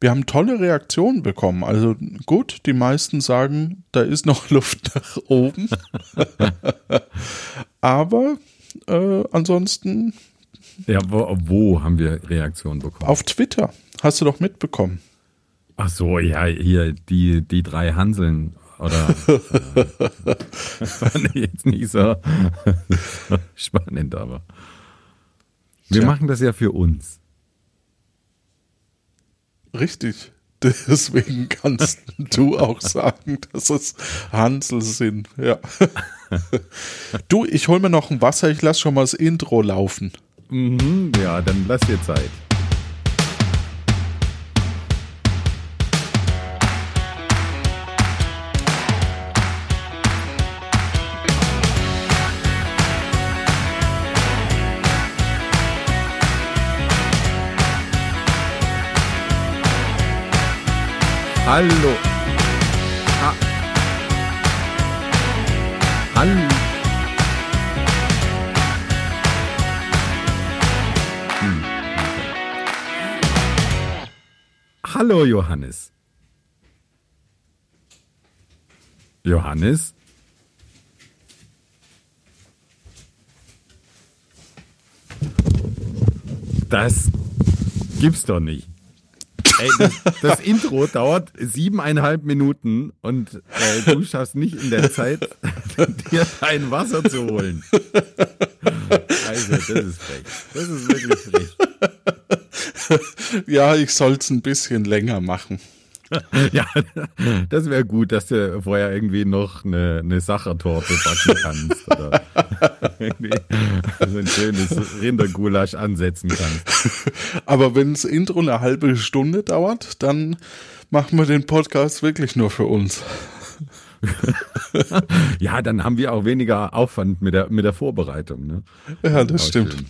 Wir haben tolle Reaktionen bekommen. Also gut, die meisten sagen, da ist noch Luft nach oben. Aber äh, ansonsten. Ja, wo, wo haben wir Reaktionen bekommen? Auf Twitter. Hast du doch mitbekommen. Ach so, ja, hier die, die drei Hanseln. Oder äh, fand ich jetzt nicht so spannend, aber. Wir Tja. machen das ja für uns. Richtig. Deswegen kannst du auch sagen, dass es Hansel sind. Ja. Du, ich hol mir noch ein Wasser. Ich lass schon mal das Intro laufen. Mhm, ja, dann lass dir Zeit. Hallo. Ha Hallo. Hm. Hallo Johannes. Johannes? Das gibt's doch nicht. Ey, das, das Intro dauert siebeneinhalb Minuten und äh, du schaffst nicht in der Zeit, dir ein Wasser zu holen. Also, das ist frech. Das ist wirklich frech. Ja, ich soll's ein bisschen länger machen. Ja, das wäre gut, dass du vorher irgendwie noch eine, eine Sachertorte backen kannst oder irgendwie so ein schönes Rindergulasch ansetzen kannst. Aber wenn das Intro eine halbe Stunde dauert, dann machen wir den Podcast wirklich nur für uns. Ja, dann haben wir auch weniger Aufwand mit der, mit der Vorbereitung. Ne? Ja, das Auch stimmt. schön.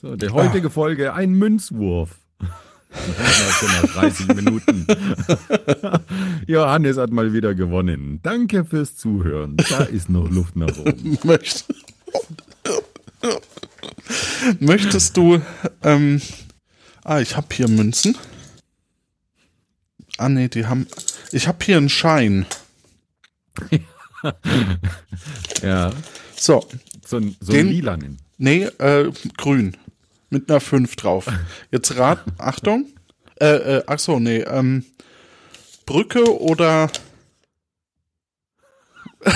So, die heutige Folge, ein Münzwurf. Nach schon nach 30 Minuten. Johannes hat mal wieder gewonnen. Danke fürs Zuhören. Da ist noch Luft nach oben. Möcht Möchtest du, ähm, ah, ich habe hier Münzen. Ah, nee, die haben, ich habe hier einen Schein. Ja, So, so so Den- lilanen. nee, äh, grün. Mit einer 5 drauf. Jetzt rat, Achtung. Äh, äh, ach so, nee, ähm, Brücke oder,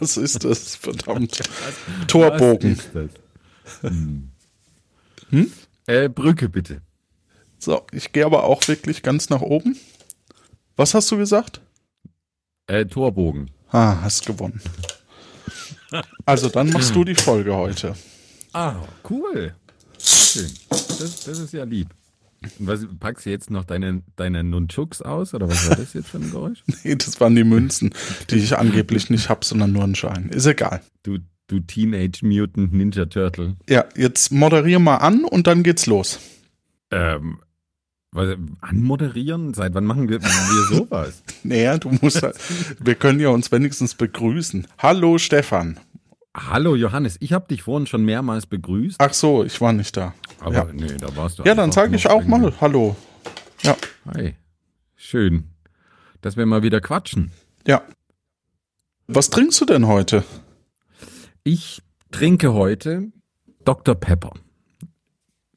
was ist das, verdammt? Torbogen. Was das? Hm. Äh, Brücke bitte. So, ich gehe aber auch wirklich ganz nach oben. Was hast du gesagt? Äh, Torbogen. Ah, hast gewonnen. Also dann machst du die Folge heute. Ah, cool. Schön. Das, das ist ja lieb. Was, packst du jetzt noch deine, deine Nunchuks aus? Oder was war das jetzt für ein Geräusch? Nee, das waren die Münzen, die ich angeblich nicht hab, sondern nur einen Schein. Ist egal. Du, du Teenage Mutant Ninja Turtle. Ja, jetzt moderier mal an und dann geht's los. Ähm, was, anmoderieren? Seit wann machen wir, wir sowas? Naja, du musst halt, wir können ja uns wenigstens begrüßen. Hallo Stefan. Hallo Johannes, ich habe dich vorhin schon mehrmals begrüßt. Ach so, ich war nicht da. Aber ja. nee, da warst du Ja, dann sage ich auch mal Hallo. Ja, Hi. Schön, dass wir mal wieder quatschen. ja. Was trinkst du denn heute? Ich trinke heute Dr. Pepper.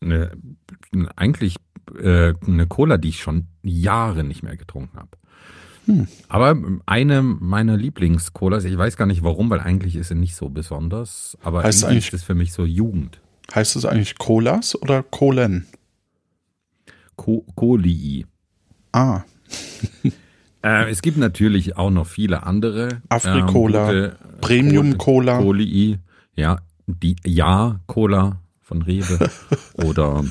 Eine, eigentlich äh, eine Cola, die ich schon Jahre nicht mehr getrunken habe. Hm. Aber eine meiner Lieblings-Colas, ich weiß gar nicht warum, weil eigentlich ist sie nicht so besonders, aber Heißt eigentlich- ist das für mich so Jugend. Heißt es eigentlich Colas oder Kohlen? Co Colii. Ah, Äh, es gibt natürlich auch noch viele andere. Afrikola, ähm, gute, äh, Premium gute Cola. Colii. Ja, die Ja-Cola von Rewe. oder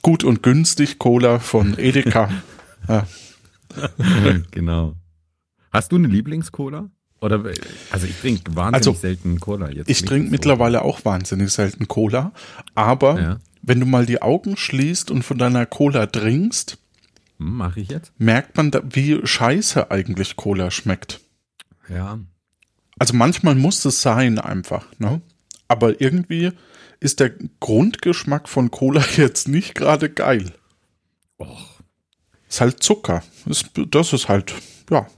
gut und günstig Cola von Edeka. ja. genau. Hast du eine Lieblings-Cola? Oder also ich trinke wahnsinnig Also, selten Cola jetzt. Ich trinke so. mittlerweile auch wahnsinnig selten Cola, aber Ja. wenn du mal die Augen schließt und von deiner Cola trinkst, Hm, Mach ich jetzt? merkt man, da, wie scheiße eigentlich Cola schmeckt. Ja. Also manchmal muss es sein einfach, ne? Aber irgendwie ist der Grundgeschmack von Cola jetzt nicht gerade geil. Och, Ist halt Zucker. Ist, das ist halt, ja.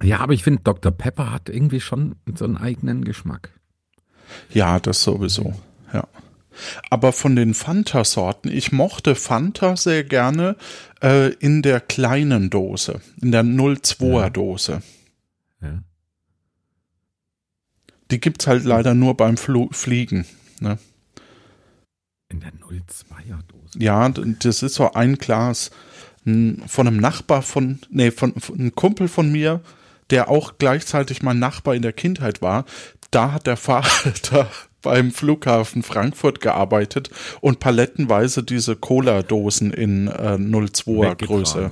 Ja, aber ich finde, Dr. Pepper hat irgendwie schon so einen eigenen Geschmack. Ja, das sowieso. Ja. Aber von den Fanta-Sorten, ich mochte Fanta sehr gerne äh, in der kleinen Dose, in der 02er Dose. Ja. Die gibt's halt leider nur beim Flo Fliegen. Ne? In der 02er Dose. Ja, das ist so ein Glas von einem Nachbar von, nee, von, von einem Kumpel von mir, der auch gleichzeitig mein Nachbar in der Kindheit war. Da hat der Vater beim Flughafen Frankfurt gearbeitet und palettenweise diese Cola-Dosen in äh, 02er Weggetragen. Größe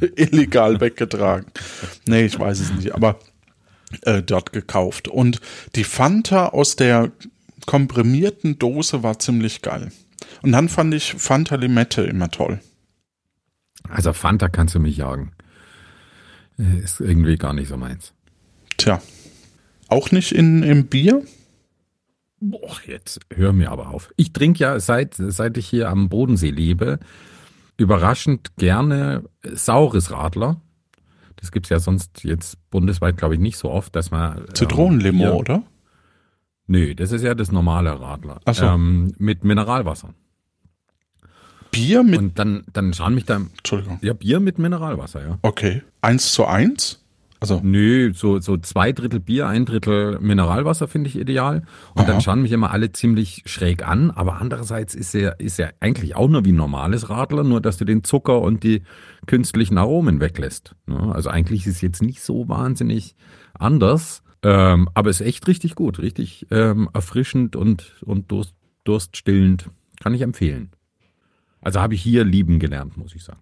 illegal weggetragen. Nee, ich weiß es nicht, aber äh, dort gekauft. Und die Fanta aus der komprimierten Dose war ziemlich geil. Und dann fand ich Fanta Limette immer toll. Also Fanta kannst du mich jagen. Äh, Ist irgendwie gar nicht so meins. Tja. Auch nicht in, im Bier? Boah, jetzt hör mir aber auf. Ich trinke ja seit, seit ich hier am Bodensee lebe, überraschend gerne saures Radler. Das gibt's ja sonst jetzt bundesweit, glaube ich, nicht so oft, dass man. ähm, Zitronenlimo, Bier- oder? Nö, das ist ja das normale Radler. Ach so. Ähm, mit Mineralwasser. Bier mit. Und dann, dann schauen mich da. Entschuldigung. Ja, Bier mit Mineralwasser, ja. Okay. Eins zu eins? Also, Nö, so, so zwei Drittel Bier, ein Drittel Mineralwasser finde ich ideal. Und Aha. dann schauen mich immer alle ziemlich schräg an. Aber andererseits ist er, ist er eigentlich auch nur wie ein normales Radler, nur dass du den Zucker und die künstlichen Aromen weglässt. Ne? Also eigentlich ist es jetzt nicht so wahnsinnig anders. Ähm, aber ist echt richtig gut, richtig ähm, erfrischend und, und durst, durststillend. Kann ich empfehlen. Also habe ich hier lieben gelernt, muss ich sagen.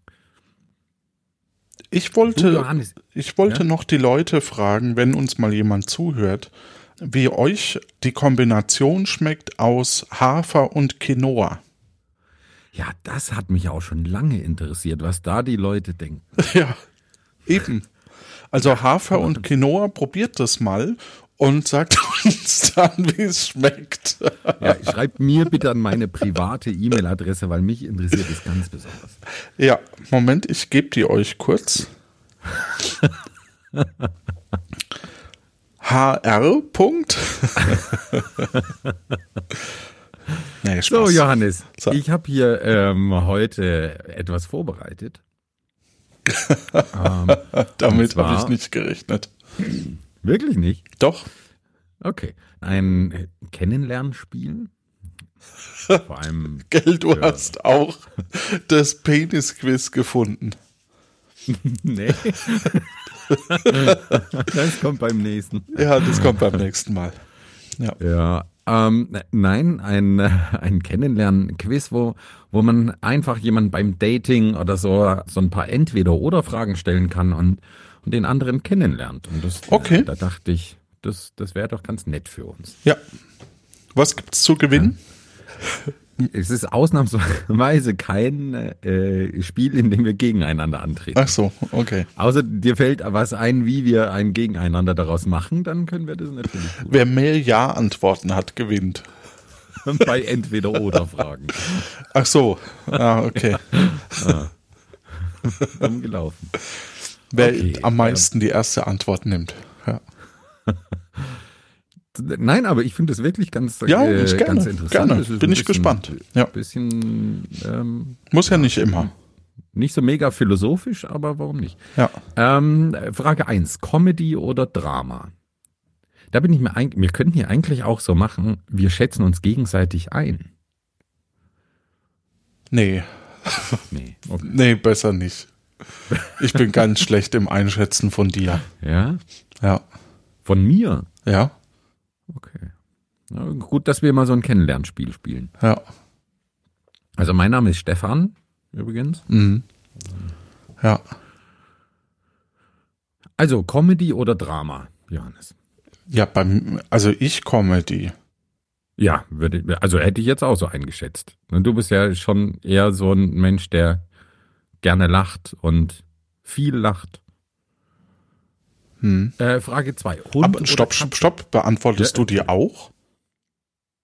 ich wollte, ich wollte Ja? noch die Leute fragen, wenn uns mal jemand zuhört, wie euch die Kombination schmeckt aus Hafer und Quinoa. ja, das hat mich auch schon lange interessiert, was da die Leute denken. Ja, eben. Also Hafer und Quinoa, probiert das mal und sagt uns dann, wie es schmeckt. Ja, schreibt mir bitte an meine private E-Mail-Adresse, weil mich interessiert es ganz besonders. Ja, Moment, ich gebe die euch kurz. HR. Punkt. nee, So. Johannes, So. ich habe hier ähm, heute etwas vorbereitet. ähm, Damit habe ich nicht gerechnet. Wirklich nicht? Doch. Okay. Ein Kennenlernspiel. Vor allem, Gell, du hast auch das Penis-Quiz gefunden. nee. das kommt beim nächsten. Ja, das kommt beim nächsten Mal. Ja. Ja, ähm, ne- nein, ein, ein Kennenlernen-Quiz, wo, wo man einfach jemanden beim Dating oder so so ein paar Entweder-Oder-Fragen stellen kann und, und den anderen kennenlernt. Und das, Okay. äh, da dachte ich, das, das wäre doch ganz nett für uns. ja. Was gibt's zu gewinnen? Es ist ausnahmsweise kein äh, Spiel, in dem wir gegeneinander antreten. Ach so, okay. Außer dir fällt was ein, wie wir ein Gegeneinander daraus machen, dann können wir das natürlich tun. Wer mehr Ja-Antworten hat, gewinnt. bei Entweder-Oder-Fragen. Ach so, ah, okay. Dumm gelaufen. Wer Okay, am meisten die erste Antwort nimmt. Ja, Nein, aber ich finde es wirklich ganz, ja äh, ich gerne. ganz interessant. gerne. Bin ich bisschen- gespannt. Ja, Bisschen ähm, muss ja nicht immer. nicht so mega philosophisch, aber warum nicht? Ja. Ähm, Frage 1, Comedy oder Drama? Da bin ich mir eigentlich, wir könnten hier eigentlich auch so machen, wir schätzen uns gegenseitig ein. Nee, Nee. Okay. nee, besser nicht. Ich bin ganz schlecht im Einschätzen von dir. Ja? Ja, Von mir? ja, Okay. Na, gut, dass wir mal so ein Kennenlernspiel spielen. ja. Also mein Name ist Stefan, übrigens. Mhm. Ja, Also Comedy oder Drama, Johannes? ja, beim, also ich Comedy. Ja, würde, also hätte ich jetzt auch so eingeschätzt. Du bist ja schon eher so ein Mensch, der gerne lacht und viel lacht. Hm. Äh, Frage 2. Hund Aber oder stopp, stopp, stopp. Beantwortest Ja. du die auch?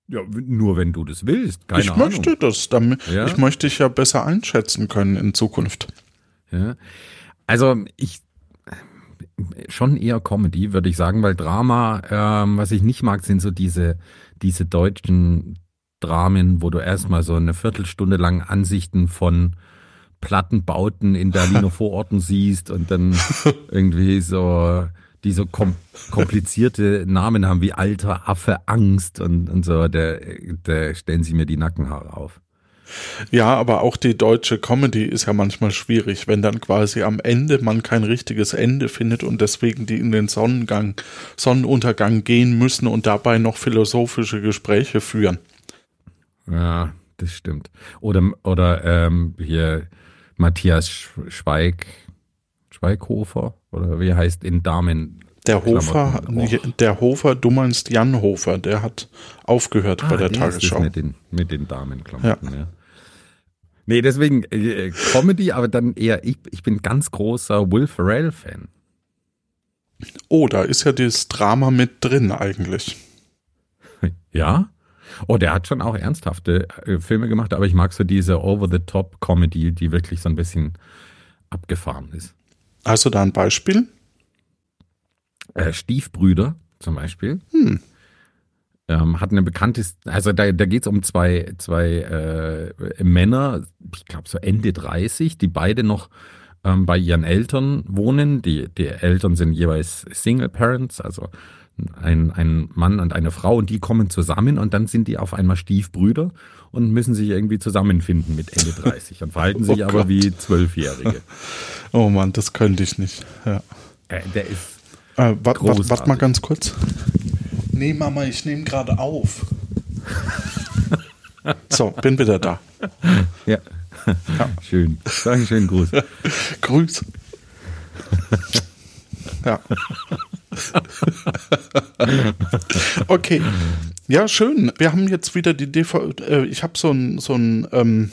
Ja, nur wenn du das willst. Keine ich Ahnung. möchte das. Damit, Ja? Ich möchte dich ja besser einschätzen können in Zukunft. Ja. Also ich schon eher Comedy, würde ich sagen, weil Drama, ähm, was ich nicht mag, sind so diese, diese deutschen Dramen, wo du erstmal so eine Viertelstunde lang Ansichten von Plattenbauten in Berliner Vororten siehst und dann irgendwie so die so kom komplizierte Namen haben wie alter Affe Angst und, und so, da, da stellen sie mir die Nackenhaare auf. Ja, aber auch die deutsche Comedy ist ja manchmal schwierig, wenn dann quasi am Ende man kein richtiges Ende findet und deswegen die in den Sonnengang, Sonnenuntergang gehen müssen und dabei noch philosophische Gespräche führen. Ja, das stimmt. Oder, oder ähm, hier Matthias Sch- Schweig, Schweighofer, oder wie heißt in Damen? Der Hofer, der Hofer, du meinst Jan Hofer, der hat aufgehört bei der Ah, der Tagesschau. Mit den, mit den Damenklamotten, ja. Nee, deswegen äh, Comedy, aber dann eher, ich, ich bin ganz großer Will Ferrell-Fan. Oh, da ist ja dieses Drama mit drin eigentlich. Ja? Oh, der hat schon auch ernsthafte äh, Filme gemacht, aber ich mag so diese Over-the-Top-Comedy, die wirklich so ein bisschen abgefahren ist. Hast du da ein Beispiel? äh, Stiefbrüder zum Beispiel. Ähm, hat eine bekannte, also da, da geht es um zwei, zwei äh, Männer, ich glaube so Ende 30, die beide noch ähm, bei ihren Eltern wohnen. Die, die Eltern sind jeweils Single Parents, also ein, ein Mann und eine Frau und die kommen zusammen und dann sind die auf einmal Stiefbrüder und müssen sich irgendwie zusammenfinden mit Ende 30 und verhalten sich Oh aber Gott. wie Zwölfjährige. Oh Mann, das könnte ich nicht. Ja. Äh, der ist Äh, warte wart, wart mal ganz kurz. Nee, Mama, ich nehme gerade auf. so, bin wieder da. Ja. Schön. Dankeschön, Gruß. Grüß. ja. okay. Ja, schön. Wir haben jetzt wieder die DVD. Äh, ich habe so einen so einen, ähm,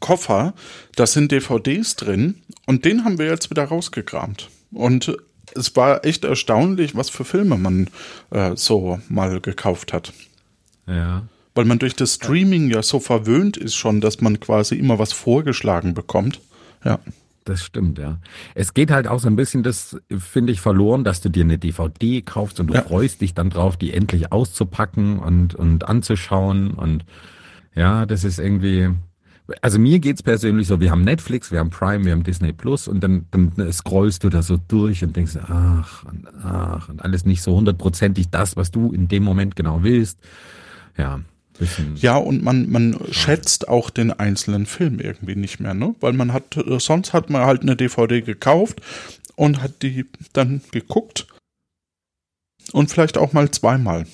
Koffer, da sind DVDs drin und den haben wir jetzt wieder rausgekramt. Und es war echt erstaunlich, was für Filme man äh, so mal gekauft hat. Ja. Weil man durch das Streaming ja so verwöhnt ist schon, dass man quasi immer was vorgeschlagen bekommt. Ja. Das stimmt, ja. Es geht halt auch so ein bisschen, das finde ich verloren, dass du dir eine DVD kaufst und du Ja. freust dich dann drauf, die endlich auszupacken und, und anzuschauen. Und ja, das ist irgendwie. Also mir geht's persönlich so, wir haben Netflix, wir haben Prime, wir haben Disney Plus und dann, dann scrollst du da so durch und denkst, ach und ach und alles nicht so hundertprozentig das, was du in dem Moment genau willst. Ja. Ja, und man, man schätzt auch den einzelnen Film irgendwie nicht mehr, ne? Weil man hat, äh, sonst hat man halt eine DVD gekauft und hat die dann geguckt. Und vielleicht auch mal zweimal.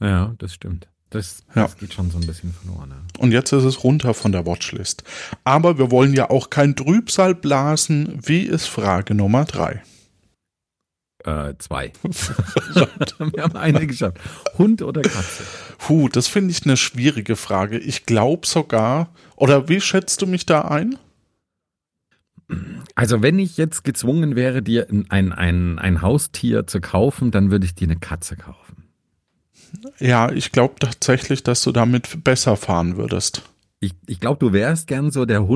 Ja, das stimmt. Das, Ja. das geht schon so ein bisschen verloren. Ja. Und jetzt ist es runter von der Watchlist. Aber wir wollen ja auch kein Trübsal blasen. Wie ist Frage Nummer drei? Äh, zwei. Wir haben eine geschafft. Hund oder Katze? Puh, das finde ich eine schwierige Frage. Ich glaube sogar, oder wie schätzt du mich da ein? Also wenn ich jetzt gezwungen wäre, dir ein, ein, ein Haustier zu kaufen, dann würde ich dir eine Katze kaufen. Ja, ich glaube tatsächlich, dass du damit besser fahren würdest. Ich, ich glaube, du wärst gern so der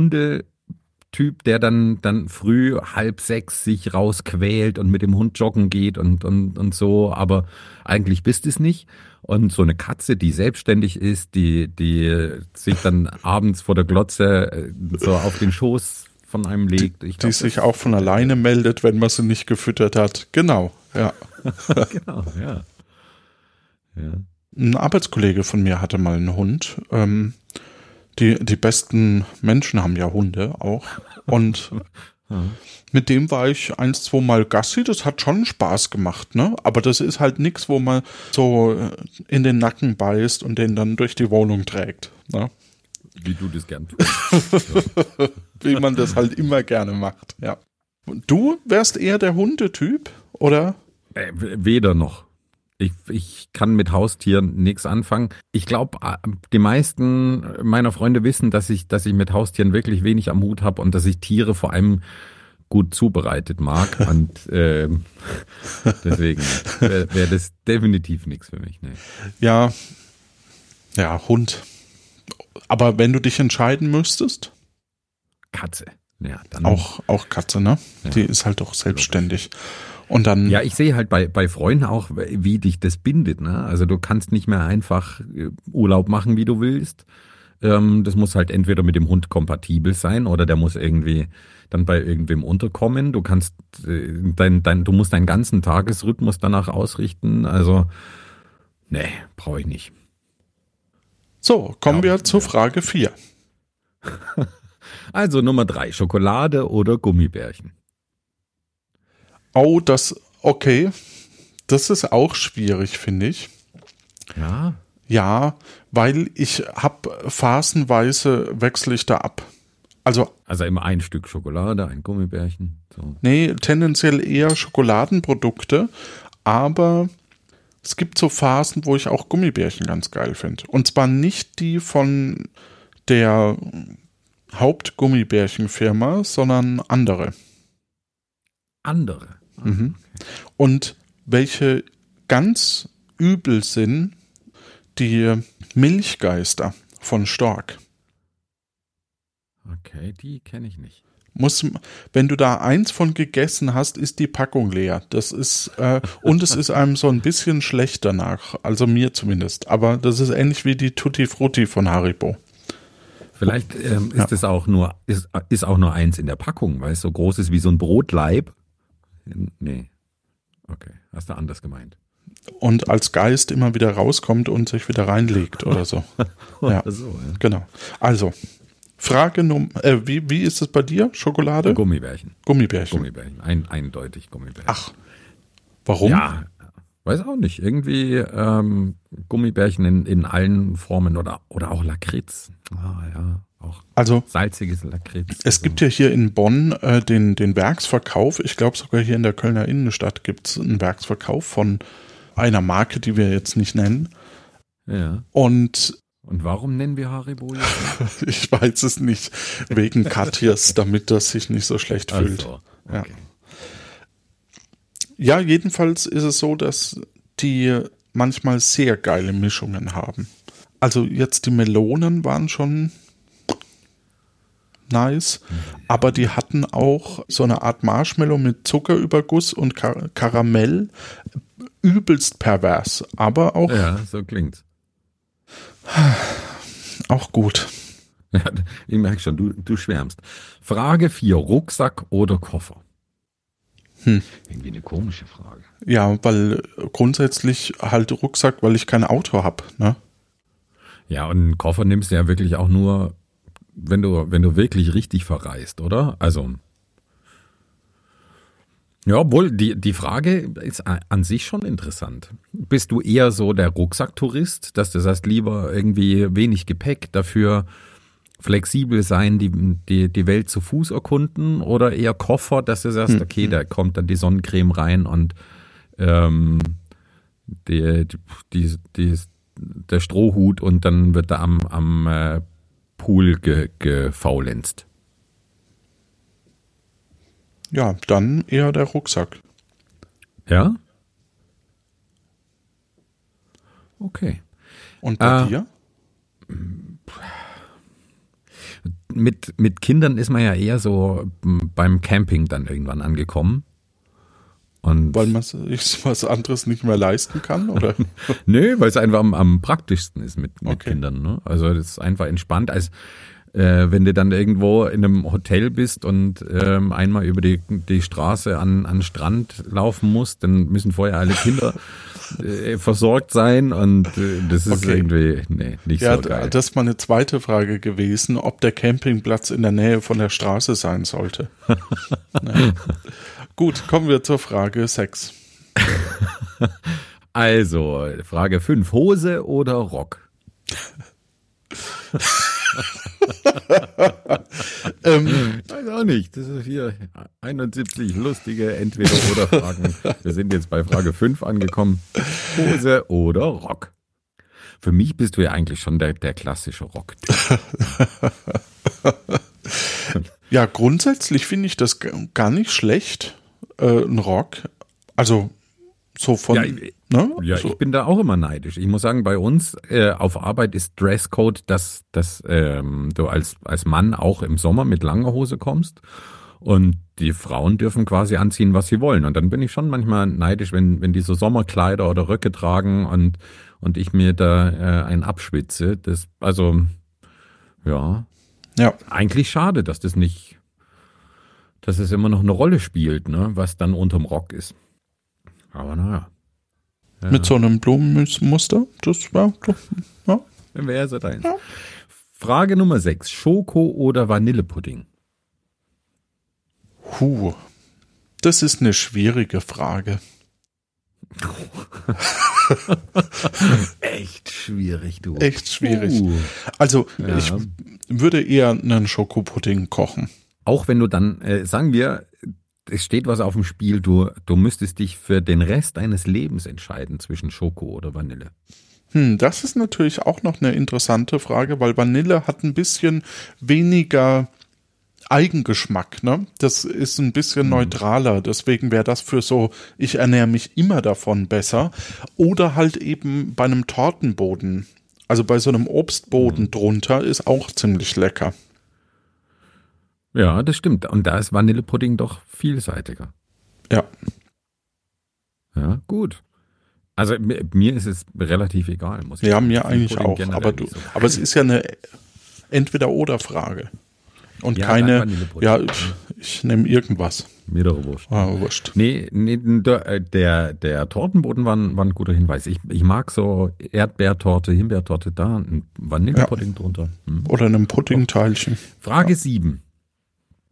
Hundetyp, der dann, dann früh halb sechs sich rausquält und mit dem Hund joggen geht und, und, und so, aber eigentlich bist es nicht. Und so eine Katze, die selbstständig ist, die, die sich dann abends vor der Glotze äh, so auf den Schoß von einem legt. Ich Die glaub, sich auch von alleine meldet, wenn man sie nicht gefüttert hat. Genau, ja. Genau, ja. Ja. Ein Arbeitskollege von mir hatte mal einen Hund. Ähm, die, die besten Menschen haben ja Hunde auch. Und mit dem war ich eins, zwei Mal Gassi. Das hat schon Spaß gemacht, ne? Aber das ist halt nichts, wo man so äh, in den Nacken beißt und den dann durch die Wohnung trägt. Ne? Wie du das gern tust. Wie man das halt immer gerne macht, ja. Du wärst eher der Hundetyp, oder? Äh, weder noch. Ich, ich kann mit Haustieren nichts anfangen. Ich glaube, die meisten meiner Freunde wissen, dass ich, dass ich mit Haustieren wirklich wenig am Hut habe und dass ich Tiere vor allem gut zubereitet mag. Und ähm, deswegen wäre wär das definitiv nichts für mich. Nee. Ja, Ja, Hund. Aber wenn du dich entscheiden müsstest, Katze. Ja, dann auch, auch Katze, ne? Ja. Die ist halt doch selbstständig. Und dann, Ja, ich sehe halt bei, bei Freunden auch, wie dich das bindet. Ne? Also du kannst nicht mehr einfach äh, Urlaub machen, wie du willst. Ähm, das muss halt entweder mit dem Hund kompatibel sein oder der muss irgendwie dann bei irgendwem unterkommen. Du kannst äh, dein, dein, du musst deinen ganzen Tagesrhythmus danach ausrichten. Also, nee, brauche ich nicht. so, kommen Ja, wir zur Frage 4. Also Nummer drei, Schokolade oder Gummibärchen. Oh, das, okay. Das ist auch schwierig, finde ich. Ja, Ja, weil ich hab phasenweise wechsle ich da ab. Also, also immer ein Stück Schokolade, ein Gummibärchen. So. nee, tendenziell eher Schokoladenprodukte, aber es gibt so Phasen, wo ich auch Gummibärchen ganz geil finde. Und zwar nicht die von der Hauptgummibärchenfirma, sondern andere. Andere. Mhm. Und welche ganz übel sind, die Milchgeister von Stork. Okay, die kenne ich nicht. Muss, wenn du da eins von gegessen hast, ist die Packung leer. Das ist, äh, und es ist einem so ein bisschen schlecht danach. Also mir zumindest. Aber das ist ähnlich wie die Tutti Frutti von Haribo. Vielleicht ähm, ist Ja. es auch nur, ist, ist auch nur eins in der Packung, weil es so groß ist wie so ein Brotleib. Nee. Okay, hast du anders gemeint. Und als Geist immer wieder rauskommt und sich wieder reinlegt oder so. Ja. So, ja. Genau. Also, Frage Nummer, äh, wie, wie ist es bei dir? Schokolade? Gummibärchen. Gummibärchen. Gummibärchen. Ein, eindeutig Gummibärchen. Ach, warum? Ja, weiß auch nicht. Irgendwie ähm, Gummibärchen in, in allen Formen oder, oder auch Lakritz. Ah ja, auch Also salziges Lakritz. es gibt ja hier in Bonn äh, den, den Werksverkauf. Ich glaube sogar hier in der Kölner Innenstadt gibt es einen Werksverkauf von einer Marke, die wir jetzt nicht nennen. Ja. Und Und warum nennen wir Haribo ich weiß es nicht, wegen Katjes, damit das sich nicht so schlecht fühlt. Also, okay. Ja, jedenfalls ist es so, dass die manchmal sehr geile Mischungen haben. Also jetzt die Melonen waren schon nice, aber die hatten auch so eine Art Marshmallow mit Zuckerüberguss und Kar Karamell. Übelst pervers, aber auch, Ja, so klingt's. auch gut. Ja, ich merke schon, du, du schwärmst. Frage 4, Rucksack oder Koffer? Hm. Irgendwie eine komische Frage. Ja, weil grundsätzlich halt Rucksack, weil ich kein Auto hab. Ne? Ja, und einen Koffer nimmst du ja wirklich auch nur, wenn du, wenn du wirklich richtig verreist, oder? Also. Ja, obwohl, die, die Frage ist an sich schon interessant. Bist du eher so der Rucksacktourist, dass du sagst, lieber irgendwie wenig Gepäck, dafür flexibel sein, die, die, die Welt zu Fuß erkunden oder eher Koffer, dass du sagst, okay, da kommt dann die Sonnencreme rein und ähm, die, die, die, der Strohhut und dann wird da am, am äh, Pool ge, gefaulenzt. Ja, dann eher der Rucksack. Ja? Okay. Und bei Ah. dir? Mit, mit Kindern ist man ja eher so m, beim Camping dann irgendwann angekommen. Und Weil man sich was anderes nicht mehr leisten kann, oder? Nö, weil es einfach am, am praktischsten ist mit, mit Okay. Kindern. Ne? Also das ist einfach entspannt, als äh, wenn du dann irgendwo in einem Hotel bist und ähm, einmal über die, die Straße an, an den Strand laufen musst, dann müssen vorher alle Kinder äh, versorgt sein und äh, das ist Okay. irgendwie nee, nicht Ja, so geil. das ist meine zweite Frage gewesen, ob der Campingplatz in der Nähe von der Straße sein sollte. ja. Gut, kommen wir zur Frage 6. Also, Frage 5, Hose oder Rock? Ähm, Weiß auch nicht. Das ist hier 71 lustige Entweder-Oder-Fragen. Wir sind jetzt bei Frage 5 angekommen. Hose oder Rock? Für mich bist du ja eigentlich schon der, der klassische Rock. ja, grundsätzlich finde ich das gar nicht schlecht, äh, ein Rock. Also So von, Ja, ne? Ja, so. ich bin da auch immer neidisch. Ich muss sagen, bei uns äh, auf Arbeit ist Dresscode, dass, dass ähm, du als, als Mann auch im Sommer mit langer Hose kommst und die Frauen dürfen quasi anziehen, was sie wollen. Und dann bin ich schon manchmal neidisch, wenn, wenn die so Sommerkleider oder Röcke tragen und, und ich mir da äh, einen abschwitze. Das, also, ja, ja. eigentlich schade, dass das nicht, dass es immer noch eine Rolle spielt, ne, was dann unterm Rock ist. Aber naja. Ja. Mit so einem Blumenmuster. Das war doch, ja. Wer ist er deins? Frage Nummer 6. Schoko oder Vanillepudding? Huh. Das ist eine schwierige Frage. Echt schwierig, du. Echt schwierig. Uh. Also, Ja. ich würde eher einen Schokopudding kochen. Auch wenn du dann, äh, sagen wir, es steht was auf dem Spiel, du, du müsstest dich für den Rest deines Lebens entscheiden zwischen Schoko oder Vanille. Hm, das ist natürlich auch noch eine interessante Frage, weil Vanille hat ein bisschen weniger Eigengeschmack, ne? Das ist ein bisschen neutraler, deswegen wäre das für so, ich ernähre mich immer davon besser. Oder halt eben bei einem Tortenboden. Also bei so einem Obstboden drunter ist auch ziemlich lecker. Ja, das stimmt. Und da ist Vanillepudding doch vielseitiger. Ja. Ja, gut. Also mir, mir ist es relativ egal, muss ich Ja, sagen. mir Ich finde eigentlich auch. Aber, du, so aber es ist ja eine Entweder-Oder-Frage. Und Ja, keine, ja, ich, nehme irgendwas. mir doch wurscht. Ah, wurscht. Nee, nee der, äh, der, der Tortenboden war ein, war ein guter Hinweis. Ich, ich mag so Erdbeertorte, Himbeertorte, da ein Vanillepudding drunter. Hm. Oder einem Puddingteilchen. Frage 7.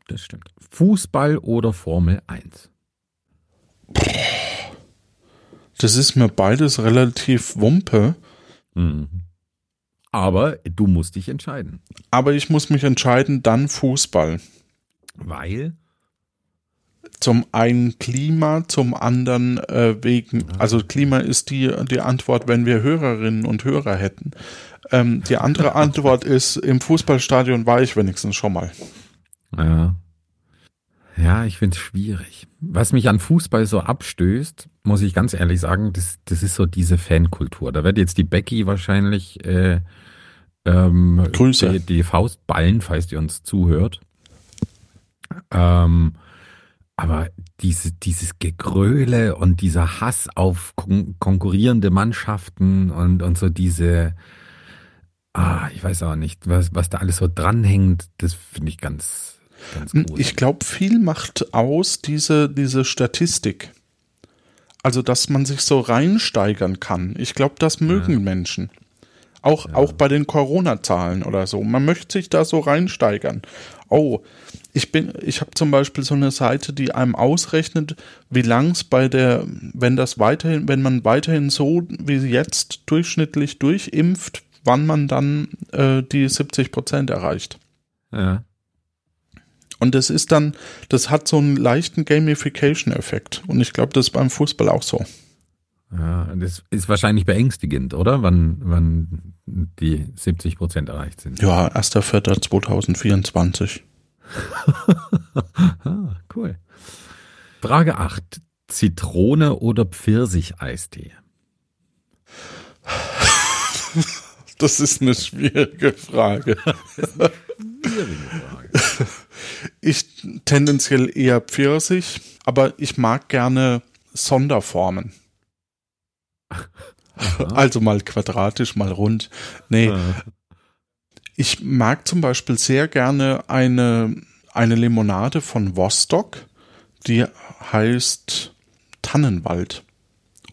Das stimmt. Fußball oder Formel 1? Das ist mir beides relativ Wumpe. Mhm. Aber du musst dich entscheiden. Aber ich muss mich entscheiden, dann Fußball. Weil? Zum einen Klima, zum anderen äh, wegen, also Klima ist die, die Antwort, wenn wir Hörerinnen und Hörer hätten. Ähm, die andere Antwort ist, im Fußballstadion war ich wenigstens schon mal. Ja. Ja, ich finde es schwierig. Was mich an Fußball so abstößt, muss ich ganz ehrlich sagen, das, das ist so diese Fankultur. Da wird jetzt die Becky wahrscheinlich äh, ähm, Grüße. Die, die Faust ballen, falls ihr uns zuhört. Ähm, aber diese, dieses Gegröle und dieser Hass auf kon konkurrierende Mannschaften und, und so diese, ah, ich weiß auch nicht, was, was da alles so dranhängt, das finde ich ganz. Ich glaube, viel macht aus diese, diese Statistik. Also, dass man sich so reinsteigern kann. Ich glaube, das mögen Menschen. Auch, auch bei den Corona-Zahlen oder so. Man möchte sich da so reinsteigern. Oh, ich bin, ich habe zum Beispiel so eine Seite, die einem ausrechnet, wie lang es bei der, wenn das weiterhin, wenn man weiterhin so wie jetzt durchschnittlich durchimpft, wann man dann äh, die 70 Prozent erreicht. ja. Und das ist dann, das hat so einen leichten Gamification-Effekt. Und ich glaube, das ist beim Fußball auch so. Ja, das ist wahrscheinlich beängstigend, oder? Wann, wann die 70 Prozent erreicht sind. Ja, 1.4.2024. Ah, cool. Frage 8. Zitrone oder Pfirsicheistee? Das ist eine schwierige Frage. Schwierige Frage. Ich tendenziell eher Pfirsich, aber ich mag gerne Sonderformen. Also mal quadratisch, mal rund. Nee, ich mag zum Beispiel sehr gerne eine, eine Limonade von Vostok, die heißt Tannenwald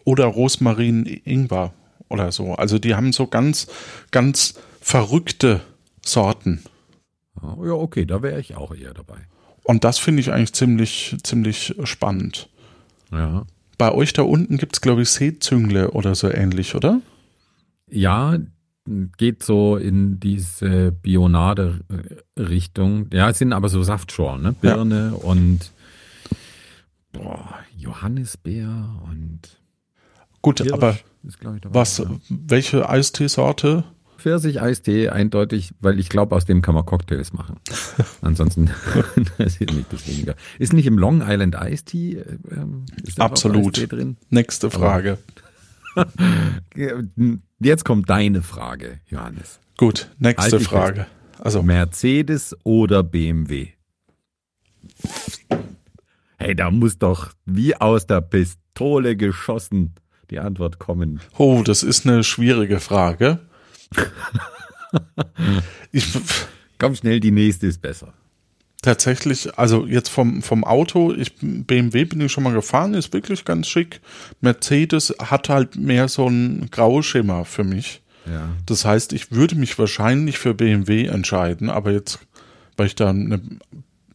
oder Rosmarin Ingwer oder so. Also die haben so ganz, ganz verrückte Sorten. Ja, okay, da wäre ich auch eher dabei. Und das finde ich eigentlich ziemlich, ziemlich spannend. Ja. Bei euch da unten gibt es, glaube ich, Seezüngle oder so ähnlich, oder? Ja, geht so in diese Bionade-Richtung. Ja, es sind aber so Saftschorlen, ne? Ja. Birne und boah, Johannisbeer und Gut, Kirsch aber ist, glaube ich, dabei. was, Ja. welche Eisteesorte Pfirsich-Eistee eindeutig, weil ich glaube, aus dem kann man Cocktails machen. Ansonsten interessiert mich das weniger. Ist nicht im Long Island Eistee äh, ähm, ist da auch Absolut. Eistee drin? Nächste Frage. Jetzt kommt deine Frage, Johannes. Gut, nächste dich Frage. Also, Mercedes oder BMW? Hey, da muss doch wie aus der Pistole geschossen die Antwort kommen. oh, das ist eine schwierige Frage. Ich, Komm schnell, die nächste ist besser. tatsächlich, also jetzt vom, vom Auto, ich, BMW bin ich schon mal gefahren, ist wirklich ganz schick. Mercedes hat halt mehr so einen Grauschimmer für mich. Ja. Das heißt, ich würde mich wahrscheinlich für BMW entscheiden, aber jetzt, weil ich da eine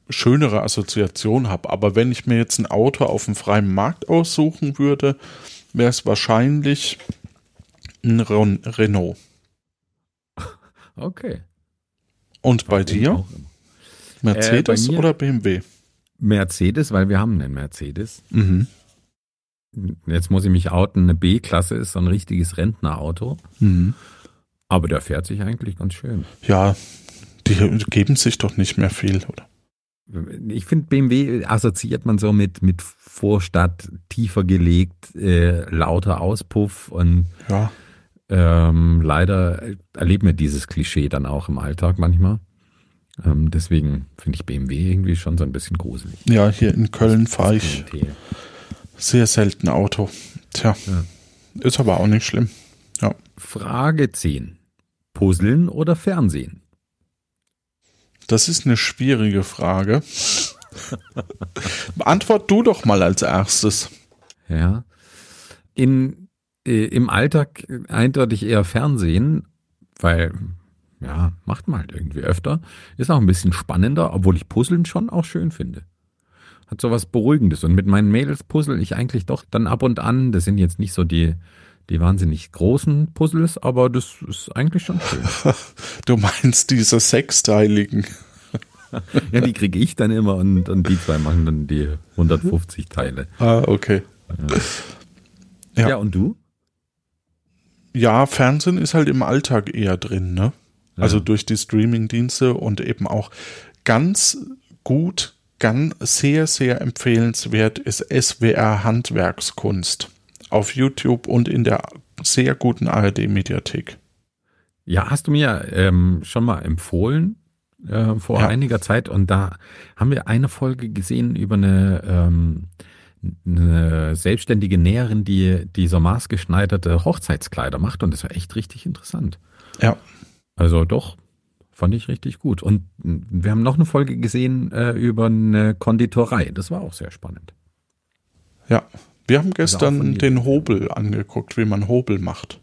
schönere Assoziation habe. Aber wenn ich mir jetzt ein Auto auf dem freien Markt aussuchen würde, wäre es wahrscheinlich ein Ren Renault. Okay. Und bei dir? Auch immer. Mercedes Äh, bei oder BMW? Mercedes, weil wir haben einen Mercedes. Mhm. Jetzt muss ich mich outen, eine B-Klasse ist so ein richtiges Rentnerauto. Mhm. Aber der fährt sich eigentlich ganz schön. Ja, die geben sich doch nicht mehr viel, oder? Ich finde, BMW assoziiert man so mit, mit Vorstadt, tiefer gelegt, äh, lauter Auspuff und Ja, ähm, leider erleben wir dieses Klischee dann auch im Alltag manchmal. Ähm, deswegen finde ich BMW irgendwie schon so ein bisschen gruselig. ja hier in Köln fahre ich sehr selten Auto. Tja, Ja. ist aber auch nicht schlimm. Ja. Frage 10. Puzzeln oder Fernsehen? Das ist eine schwierige Frage. Beantwort du doch mal als erstes. Ja. In, äh, Im Alltag eindeutig eher Fernsehen, weil, ja, macht man halt irgendwie öfter. Ist auch ein bisschen spannender, obwohl ich Puzzeln schon auch schön finde. Hat so was Beruhigendes. Und mit meinen Mädels puzzle ich eigentlich doch dann ab und an. Das sind jetzt nicht so die, die wahnsinnig großen Puzzles, aber das ist eigentlich schon schön. Du meinst diese sechsteiligen. Ja, die kriege ich dann immer und, und die zwei machen dann die 150 Teile. Ah, okay. Ja, Ja. und du? Ja, Fernsehen ist halt im Alltag eher drin, ne? Also Ja. durch die Streaming-Dienste und eben auch ganz gut, ganz sehr, sehr empfehlenswert ist SWR Handwerkskunst auf YouTube und in der sehr guten ARD-Mediathek. Ja, hast du mir ähm, schon mal empfohlen äh, vor Ja. einiger Zeit und da haben wir eine Folge gesehen über eine, ähm, eine selbstständige Näherin, die, die so maßgeschneiderte Hochzeitskleider macht und das war echt richtig interessant. Ja, Also doch, fand ich richtig gut. Und wir haben noch eine Folge gesehen äh, über eine Konditorei. Das war auch sehr spannend. ja. Wir haben gestern den Hobel angeguckt, wie man Hobel macht.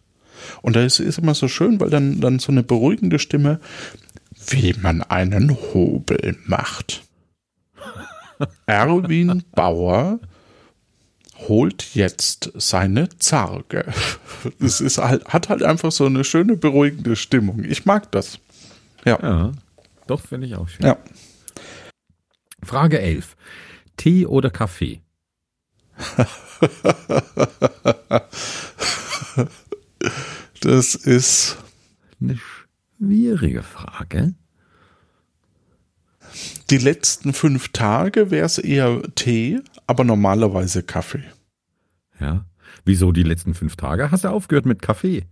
Und da ist, ist immer so schön, weil dann, dann so eine beruhigende Stimme, wie man einen Hobel macht. Erwin Bauer holt jetzt seine Zarge. Das ist halt, hat halt einfach so eine schöne, beruhigende Stimmung. Ich mag das. Ja. Ja, doch, finde ich auch schön. Ja. Frage 11. Tee oder Kaffee? Das ist, Eine schwierige Frage. Die letzten fünf Tage wäre es eher Tee, aber normalerweise Kaffee. Ja. Wieso die letzten fünf Tage? Hast du aufgehört mit Kaffee?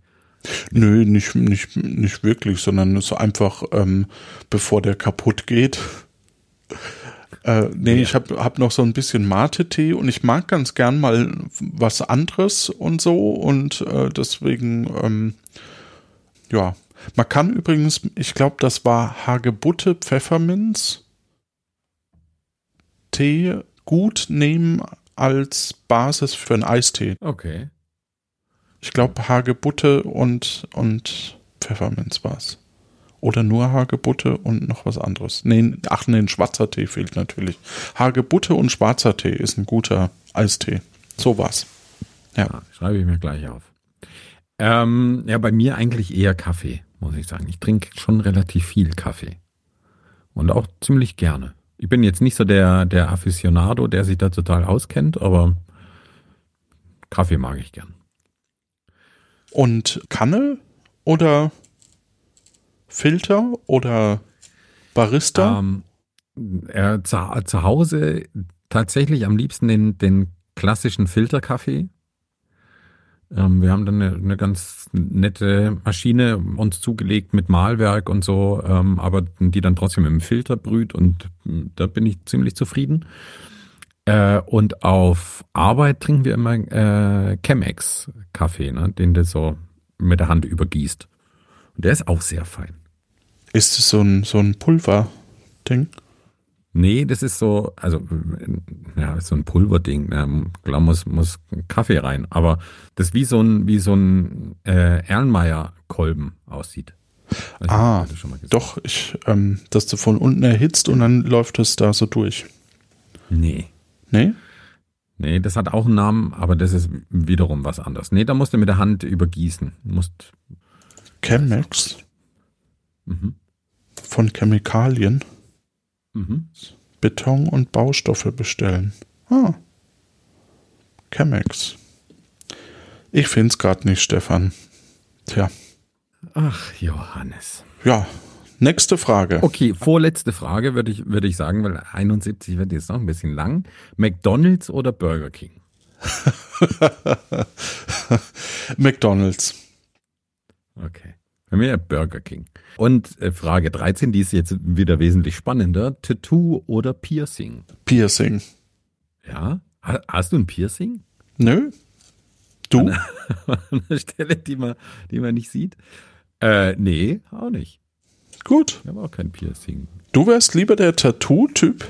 Nö, nicht, nicht, nicht wirklich, sondern so einfach, ähm, bevor der kaputt geht. Äh, nee, Ja. ich habe hab noch so ein bisschen Mate-Tee und ich mag ganz gern mal was anderes und so und äh, deswegen, ähm, ja. Man kann übrigens, ich glaube, das war Hagebutte Pfefferminz Tee gut nehmen als Basis für einen Eistee. Okay. Ich glaube, Hagebutte und, und Pfefferminz war's. Oder nur Hagebutte und noch was anderes. Nee, ach nee, ein schwarzer Tee fehlt natürlich. Hagebutte und schwarzer Tee ist ein guter Eistee. So war's. Ja. Ja, schreibe ich mir gleich auf. Ähm, ja, bei mir eigentlich eher Kaffee, muss ich sagen. Ich trinke schon relativ viel Kaffee. Und auch ziemlich gerne. Ich bin jetzt nicht so der, der Aficionado, der sich da total auskennt, aber Kaffee mag ich gern. Und Kanne oder Filter oder Barista? Ähm, äh, zu, zu Hause tatsächlich am liebsten den, den klassischen Filterkaffee. Ähm, wir haben dann eine, eine, ganz nette Maschine uns zugelegt mit Mahlwerk und so, ähm, aber die dann trotzdem im Filter brüht und hm, da bin ich ziemlich zufrieden. Äh, und auf Arbeit trinken wir immer äh, Chemex Kaffee, ne, den du so mit der Hand übergießt. Und der ist auch sehr fein. Ist es so ein, so ein Pulver-Ding? Nee, das ist so, also ja, so ein Pulverding. Ne? Klar muss, muss Kaffee rein, aber das ist wie so ein, wie so ein äh, Erlenmeyer-Kolben aussieht. ah, doch, ich, ähm, dass du von unten erhitzt und dann läuft es da so durch. Nee. Nee? Nee, das hat auch einen Namen, aber das ist wiederum was anderes. Nee, da musst du mit der Hand übergießen. Du musst. Chemex? Mhm. Von Chemikalien? Mhm. Beton und Baustoffe bestellen. Ah. Chemex. Ich find's gerade nicht, Stefan. Tja. Ach, Johannes. Ja, nächste Frage. Okay, vorletzte Frage würde ich, würde ich sagen, weil 71 wird jetzt noch ein bisschen lang. McDonalds oder Burger King? McDonalds. Okay. Bei mir Burger King. Und äh, Frage 13, die ist jetzt wieder wesentlich spannender. Tattoo oder Piercing? Piercing. Ja? Hast du ein Piercing? Nö. Du? An, einer Stelle, die man, die man nicht sieht? Äh, nee, auch nicht. Gut. Ich habe auch kein Piercing. Du wärst lieber der Tattoo-Typ?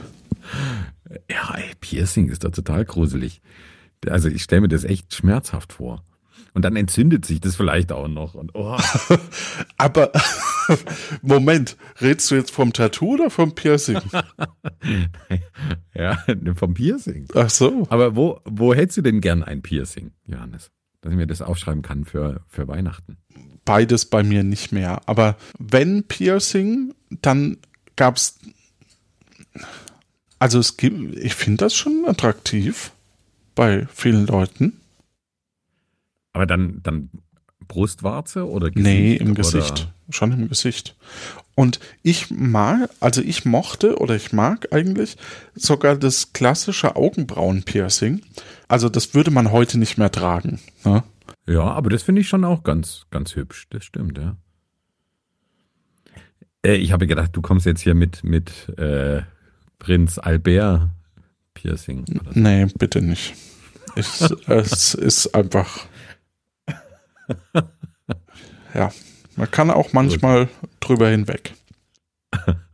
Ja, ey, Piercing ist doch total gruselig. Also ich stelle mir das echt schmerzhaft vor. Und dann entzündet sich das vielleicht auch noch. Und, oh. Aber Moment, redest du jetzt vom Tattoo oder vom Piercing? ja, vom Piercing. Ach so. Aber wo, wo hättest du denn gern ein Piercing, Johannes? Dass ich mir das aufschreiben kann für, für Weihnachten. Beides bei mir nicht mehr. Aber wenn Piercing, dann gab es. Also es gibt, ich finde das schon attraktiv bei vielen Leuten. Aber dann, dann Brustwarze oder Gesicht? Nee, im Gesicht. Oder? Schon im Gesicht. Und ich mag, also ich mochte oder ich mag eigentlich sogar das klassische Augenbrauen-Piercing. Also das würde man heute nicht mehr tragen. Ne? Ja, aber das finde ich schon auch ganz, ganz hübsch. Das stimmt, ja. Äh, ich habe gedacht, du kommst jetzt hier mit, mit äh, Prinz Albert Piercing. So. Nee, bitte nicht. Ich, es ist einfach ja, man kann auch manchmal drüber hinweg.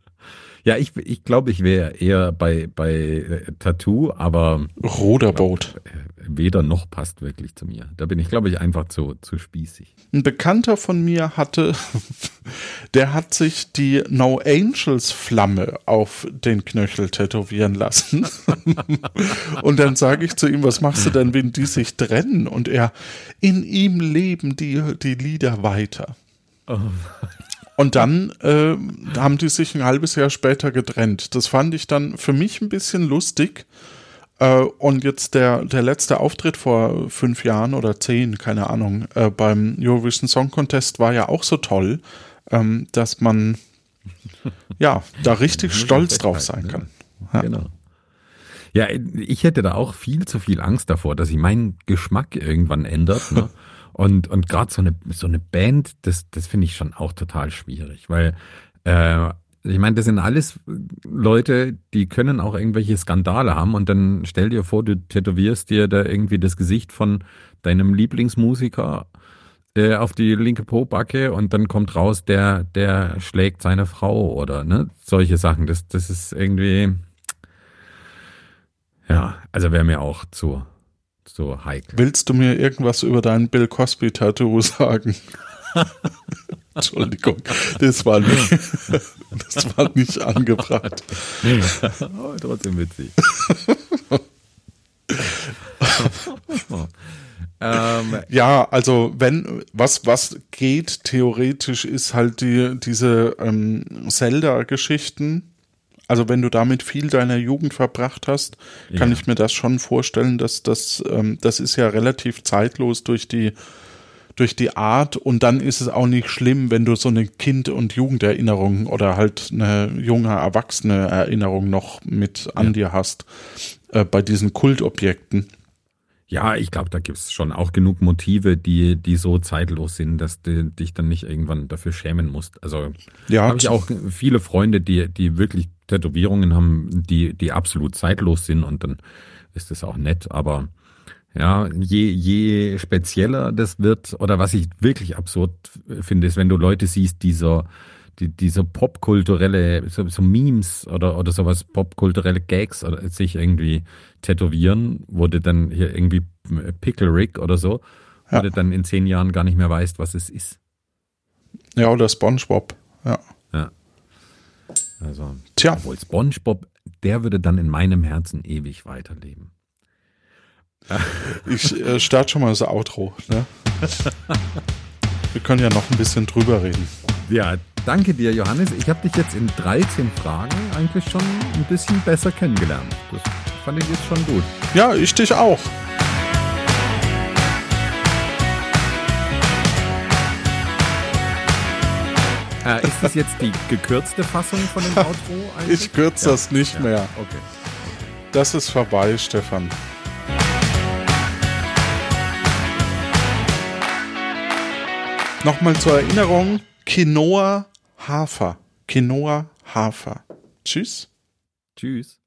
Ja, ich, ich glaube, ich wäre eher bei, bei äh, Tattoo, aber. Ruderboot. Äh, weder noch passt wirklich zu mir. Da bin ich, glaube ich, einfach zu, zu spießig. Ein Bekannter von mir hatte, der hat sich die No Angels Flamme auf den Knöchel tätowieren lassen. Und dann sage ich zu ihm, was machst du denn, wenn die sich trennen? Und er, in ihm leben die, die Lieder weiter. Oh. Und dann äh, haben die sich ein halbes Jahr später getrennt. Das fand ich dann für mich ein bisschen lustig. Äh, und jetzt der, der letzte Auftritt vor fünf Jahren oder zehn, keine Ahnung, äh, beim Eurovision Song Contest war ja auch so toll, ähm, dass man ja da richtig stolz drauf sein ne? kann. Ja. Genau. Ja, ich hätte da auch viel zu viel Angst davor, dass sich mein Geschmack irgendwann ändert. Ne? Und, und gerade so eine, so eine Band, das, das finde ich schon auch total schwierig, weil äh, ich meine, das sind alles Leute, die können auch irgendwelche Skandale haben und dann stell dir vor, du tätowierst dir da irgendwie das Gesicht von deinem Lieblingsmusiker äh, auf die linke Pobacke und dann kommt raus, der, der schlägt seine Frau oder ne, solche Sachen. Das, das ist irgendwie, ja, also wäre mir auch zu, so heikel. Willst du mir irgendwas über dein Bill Cosby-Tattoo sagen? Entschuldigung, das war nicht, das war nicht angebracht. oh, trotzdem witzig. ähm, ja, also wenn was was geht theoretisch ist halt die diese ähm, Zelda-Geschichten also wenn du damit viel deiner Jugend verbracht hast, kann ja. ich mir das schon vorstellen, dass das, ähm, das ist ja relativ zeitlos durch die, durch die Art und dann ist es auch nicht schlimm, wenn du so eine Kind- und Jugenderinnerung oder halt eine junge erwachsene Erinnerung noch mit an ja. dir hast äh, bei diesen Kultobjekten. Ja, ich glaube, da gibt es schon auch genug Motive, die, die so zeitlos sind, dass du dich dann nicht irgendwann dafür schämen musst. Also ja, habe ich auch viele Freunde, die, die wirklich Tätowierungen haben, die, die absolut zeitlos sind und dann ist das auch nett. Aber ja, je, je spezieller das wird, oder was ich wirklich absurd finde, ist, wenn du Leute siehst, die so, die, diese popkulturelle, so, so Memes oder, oder sowas, popkulturelle Gags oder sich irgendwie tätowieren, wo du dann hier irgendwie Pickle Rick oder so, ja. wo du dann in zehn Jahren gar nicht mehr weißt, was es ist. Ja, oder SpongeBob, ja. Also, Tja. obwohl SpongeBob, der würde dann in meinem Herzen ewig weiterleben. Ich äh, starte schon mal das Outro. Ne? Wir können ja noch ein bisschen drüber reden. Ja, danke dir, Johannes. Ich habe dich jetzt in 13 Fragen eigentlich schon ein bisschen besser kennengelernt. Das fand ich jetzt schon gut. Ja, ich dich auch. Äh, ist das jetzt die gekürzte Fassung von dem Outro? Eigentlich? Ich kürze ja. das nicht ja. mehr. Okay. Das ist vorbei, Stefan. Nochmal zur Erinnerung, Quinoa Hafer. Quinoa Hafer. Tschüss. Tschüss.